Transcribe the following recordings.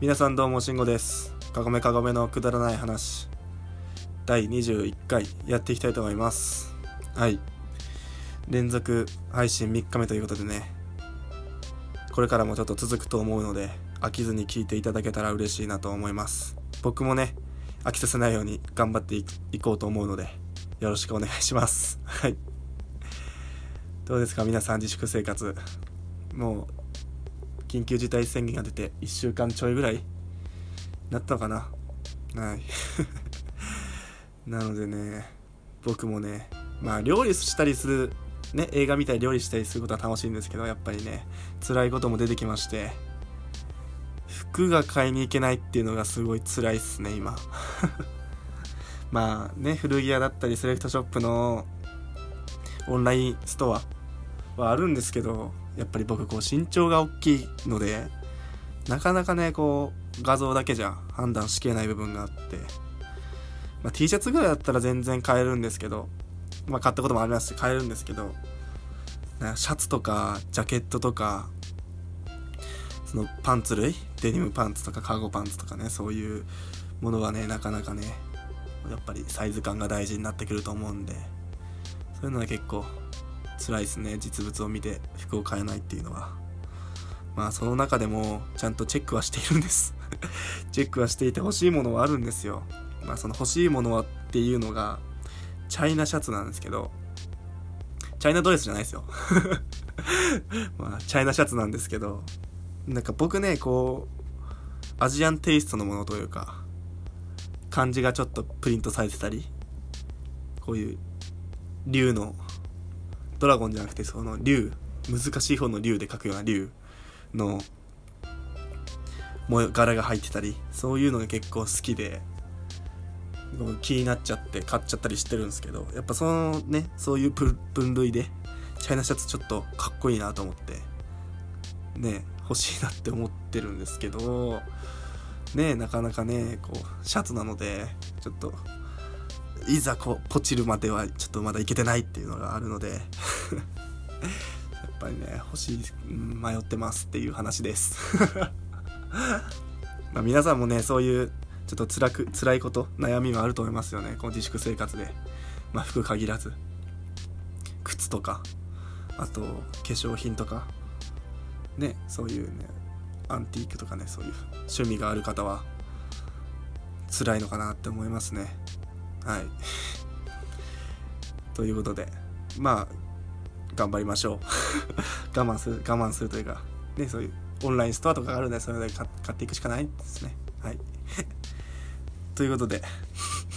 皆さんどうもしんごです。かごめかごめのくだらない話。第21回やっていきたいと思います。はい。連続配信3日目ということでね。これからもちょっと続くと思うので飽きずに聞いていただけたら嬉しいなと思います。僕もね飽きさせないように頑張っていこうと思うのでよろしくお願いします。はい。どうですか？皆さん自粛生活。もう緊急事態宣言が出て1週間ちょいぐらいなったのかな。はい。なのでね僕もねまあ料理したりするね映画見たり料理したりすることは楽しいんですけどやっぱりね辛いことも出てきまして服が買いに行けないっていうのがすごい辛いっすね今。まあね古着屋だったりセレクトショップのオンラインストアはあるんですけどやっぱり僕こう身長が大きいのでなかなかねこう画像だけじゃ判断しきれない部分があって、まあ、T シャツぐらいだったら全然買えるんですけど、まあ、買ったこともありますし買えるんですけどシャツとかジャケットとかそのパンツ類デニムパンツとかカーゴパンツとかねそういうものはねなかなかねやっぱりサイズ感が大事になってくると思うんでそういうのは結構辛いですね。実物を見て服を買えないっていうのは。まあその中でもちゃんとチェックはしているんです。チェックはしていて欲しいものはあるんですよ。まあその欲しいものはっていうのがチャイナシャツなんですけどチャイナドレスじゃないですよ。まあチャイナシャツなんですけどなんか僕ねこうアジアンテイストのものというか漢字がちょっとプリントされてたりこういう竜のドラゴンじゃなくてその竜。難しい方の竜で描くような竜の柄が入ってたりそういうのが結構好きで気になっちゃって買っちゃったりしてるんですけどやっぱそのねそういう分類でチャイナシャツちょっとかっこいいなと思ってね欲しいなって思ってるんですけどねなかなかねこうシャツなのでちょっといざこうポチるまではちょっとまだいけてないっていうのがあるので やっぱりね欲しい迷ってますっていう話です。ま皆さんもねそういうちょっと辛く辛いこと悩みがあると思いますよね。この自粛生活で。まあ服限らず。靴とかあと化粧品とか。ねそういうねアンティークとかねそういう趣味がある方は辛いのかなって思いますね。はい。ということでまあ頑張りましょう。我慢する我慢するというかねそういうオンラインストアとかがあるのでそれで買っていくしかないですね。はい。ということで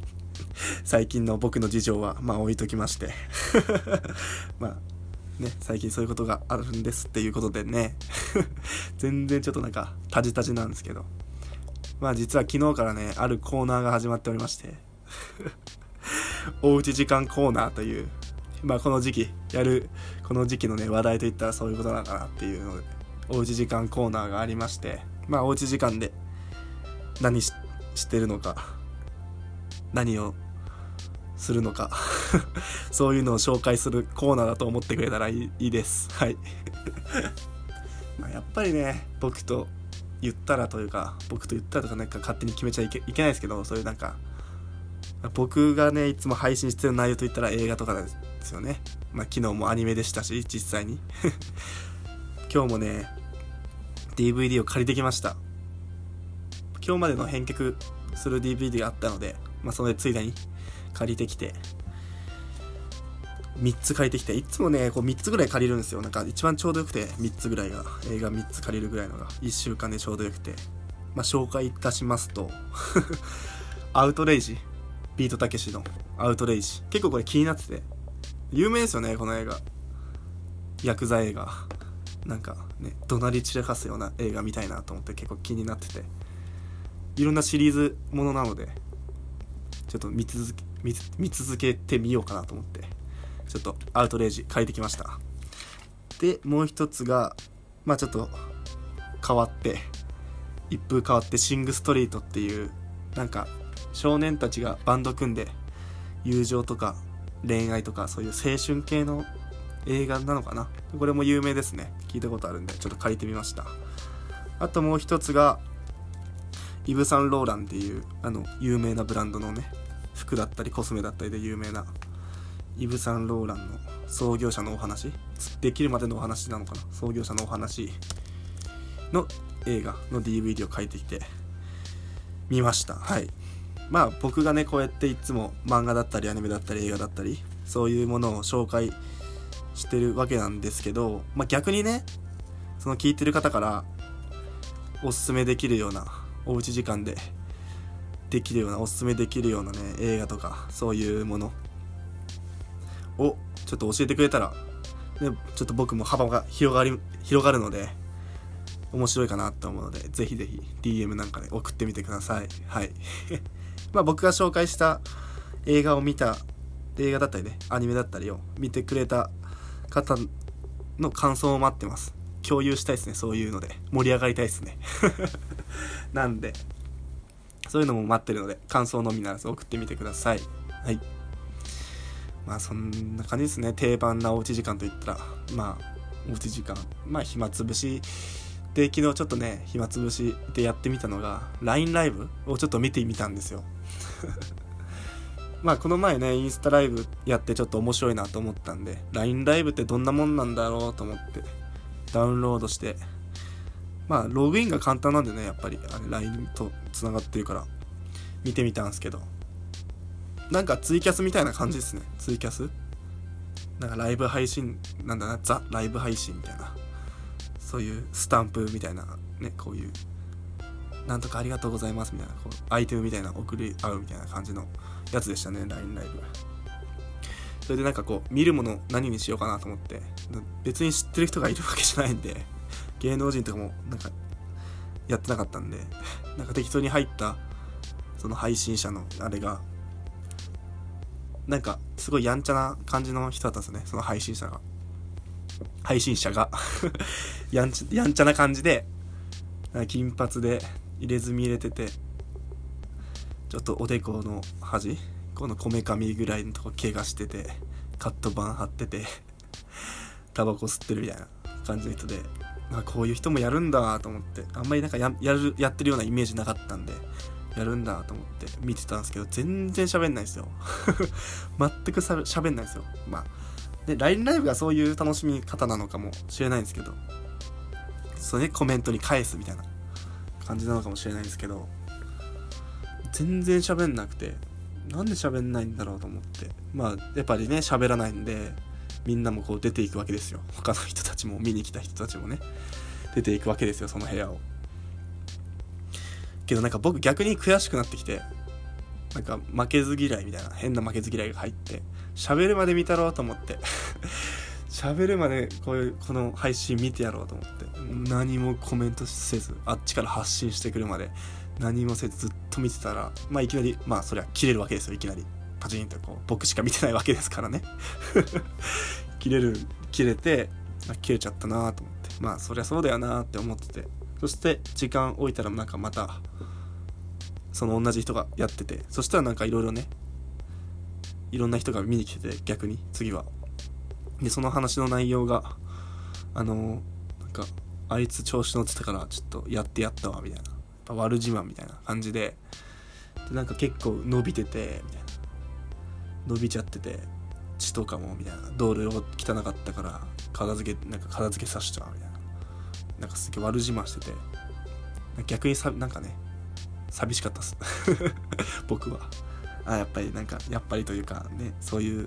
最近の僕の事情はまあ置いときまして。まあね、最近そういうことがあるんですっていうことでね。全然ちょっとなんかタジタジなんですけど。まあ実は昨日からねあるコーナーが始まっておりまして。おうち時間コーナーという、まあ、この時期やるこの時期のね話題といったらそういうことなのかなっていうのでおうち時間コーナーがありましてまあおうち時間で何してるのか何をするのか そういうのを紹介するコーナーだと思ってくれたらいいです。はい。まやっぱりね僕と言ったらというか僕と言ったらとかなんか勝手に決めちゃいけいけないですけどそういうなんか僕がねいつも配信してる内容といったら映画とかですよね。まあ昨日もアニメでしたし実際に。今日もね DVD を借りてきました。今日までの返却する DVD があったのでまあそれでついでに借りてきて。3つ借りてきて。いつもねこう3つぐらい借りるんですよ。なんか一番ちょうどよくて3つぐらいが。映画3つ借りるぐらいのが。1週間でちょうどよくて。まあ紹介いたしますと。アウトレイジ。ビートたけしのアウトレイジ。結構これ気になってて。有名ですよねこの映画。ヤクザ映画。なんかね怒鳴り散らかすような映画みたいなと思って結構気になってて。いろんなシリーズものなのでちょっと見続け見見続けてみようかなと思ってちょっとアウトレイジ書いてきました。でもう一つがまあちょっと変わって一風変わってシング・ストリートっていうなんか少年たちがバンド組んで友情とか恋愛とかそういう青春系の映画なのかな？これも有名ですね。聞いたことあるんでちょっと借りてみました。あともう一つがイブ・サンローランっていうあの有名なブランドのね服だったりコスメだったりで有名なイブ・サンローランの創業者のお話？できるまでのお話なのかな？創業者のお話の映画の DVD を書いてきて見ました。はい。まあ僕がねこうやっていつも漫画だったりアニメだったり映画だったりそういうものを紹介してるわけなんですけど、まあ、逆にねその聞いてる方からおすすめできるようなおうち時間でできるようなおすすめできるようなね映画とかそういうものをちょっと教えてくれたら、ね、ちょっと僕も幅が広がり広がるので面白いかなと思うのでぜひぜひ DM なんかで送ってみてください。はい。まあ僕が紹介した映画を見た映画だったりねアニメだったりを見てくれた方の感想を待ってます。共有したいですねそういうので。盛り上がりたいですね。なんで。そういうのも待ってるので感想のみならず送ってみてください。はい。まあそんな感じですね。定番なおうち時間といったらまあおうち時間。まあ暇つぶしで昨日ちょっとね暇つぶしでやってみたのが LINE ライブをちょっと見てみたんですよ。まあこの前ねインスタライブやってちょっと面白いなと思ったんで LINE ライブってどんなもんなんだろうと思ってダウンロードしてまあログインが簡単なんでねやっぱりあれ LINE とつながってるから見てみたんですけど。なんかツイキャスみたいな感じですね。ツイキャス。なんかライブ配信なんだなザ・ライブ配信みたいな。そういうスタンプみたいなねこういうなんとかありがとうございますみたいなこうアイテムみたいな送り合うみたいな感じのやつでしたね LINE ライブ。それでなんかこう見るもの何にしようかなと思って別に知ってる人がいるわけじゃないんで芸能人とかもなんかやってなかったんでなんか適当に入ったその配信者のあれがなんかすごいやんちゃな感じの人だったんですねその配信者が。配信者が やんちやんちゃな感じで金髪で入れ墨入れててちょっとおでこの端このこめかみぐらいのとこ怪我しててカット板貼っててタバコ吸ってるみたいな感じの人であこういう人もやるんだと思ってあんまりなんかやるやってるようなイメージなかったんでやるんだと思って見てたんですけど全然喋んないですよ。全くさ喋んないですよ。まあで LINE ライブがそういう楽しみ方なのかもしれないんですけどそれコメントに返すみたいな感じなのかもしれないんですけど全然喋んなくてなんで喋んないんだろうと思って。まあやっぱりね喋らないんでみんなもこう出ていくわけですよ。他の人たちも見に来た人たちもね。出ていくわけですよその部屋を。けどなんか僕逆に悔しくなってきてなんか負けず嫌いみたいな変な負けず嫌いが入って喋るまで見たろうと思って 喋るまでこういうこの配信見てやろうと思って何もコメントせずあっちから発信してくるまで何もせずずっと見てたらまあいきなりまあそりゃ切れるわけですよいきなり。パチンとこう僕しか見てないわけですからね。切れる切れて、あ、切れちゃったなと思って。まあそりゃそうだよなって思ってて。そして時間置いたらなんかまたその同じ人がやっててそしたらなんかいろいろねいろんな人が見に来てて逆に次は。でその話の内容があのなんかあいつ調子乗ってたからちょっとやってやったわみたいな。悪自慢みたいな感じででなんか結構伸びててみたいな。伸びちゃってて血とかもみたいな。道路汚かったから片付けなんか片付けさせちゃうみたいな。なんかすげえ悪自慢してて。逆にさなんかね寂しかったっす。僕は。あやっぱりなんかやっぱりというかねそういう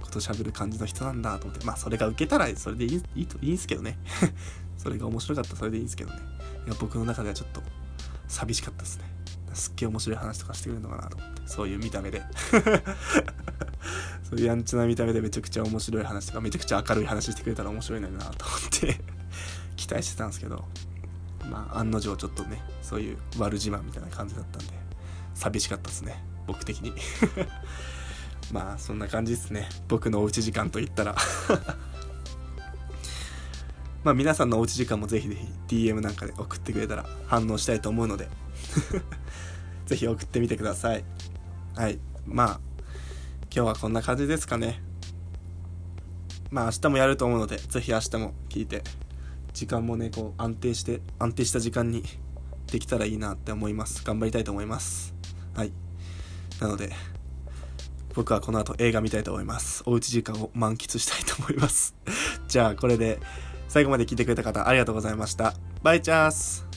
こと喋る感じの人なんだと思って。まあそれが受けたらそれでいいいいといいんすけどね。それが面白かったそれでいいんすけどね。いや僕の中ではちょっと寂しかったですね。すっげえ面白い話とかしてくれるのかなと思って。そういう見た目で。そういうやんちゃな見た目でめちゃくちゃ面白い話とかめちゃくちゃ明るい話してくれたら面白いのになと思って。期待してたんですけど。まあ案の定ちょっとねそういう悪自慢みたいな感じだったんで寂しかったですね僕的に。まあそんな感じですね。僕のおうち時間といったら。まあ皆さんのおうち時間もぜひぜひ DM なんかで送ってくれたら反応したいと思うので。ぜひ送ってみてください。はい。まあ今日はこんな感じですかね。まあ明日もやると思うのでぜひ明日も聞いて時間もねこう安定して安定した時間にできたらいいなって思います。頑張りたいと思います。はい。なので僕はこの後映画見たいと思います。おうち時間を満喫したいと思います。じゃあこれで最後まで聞いてくれた方ありがとうございました。バイチャース。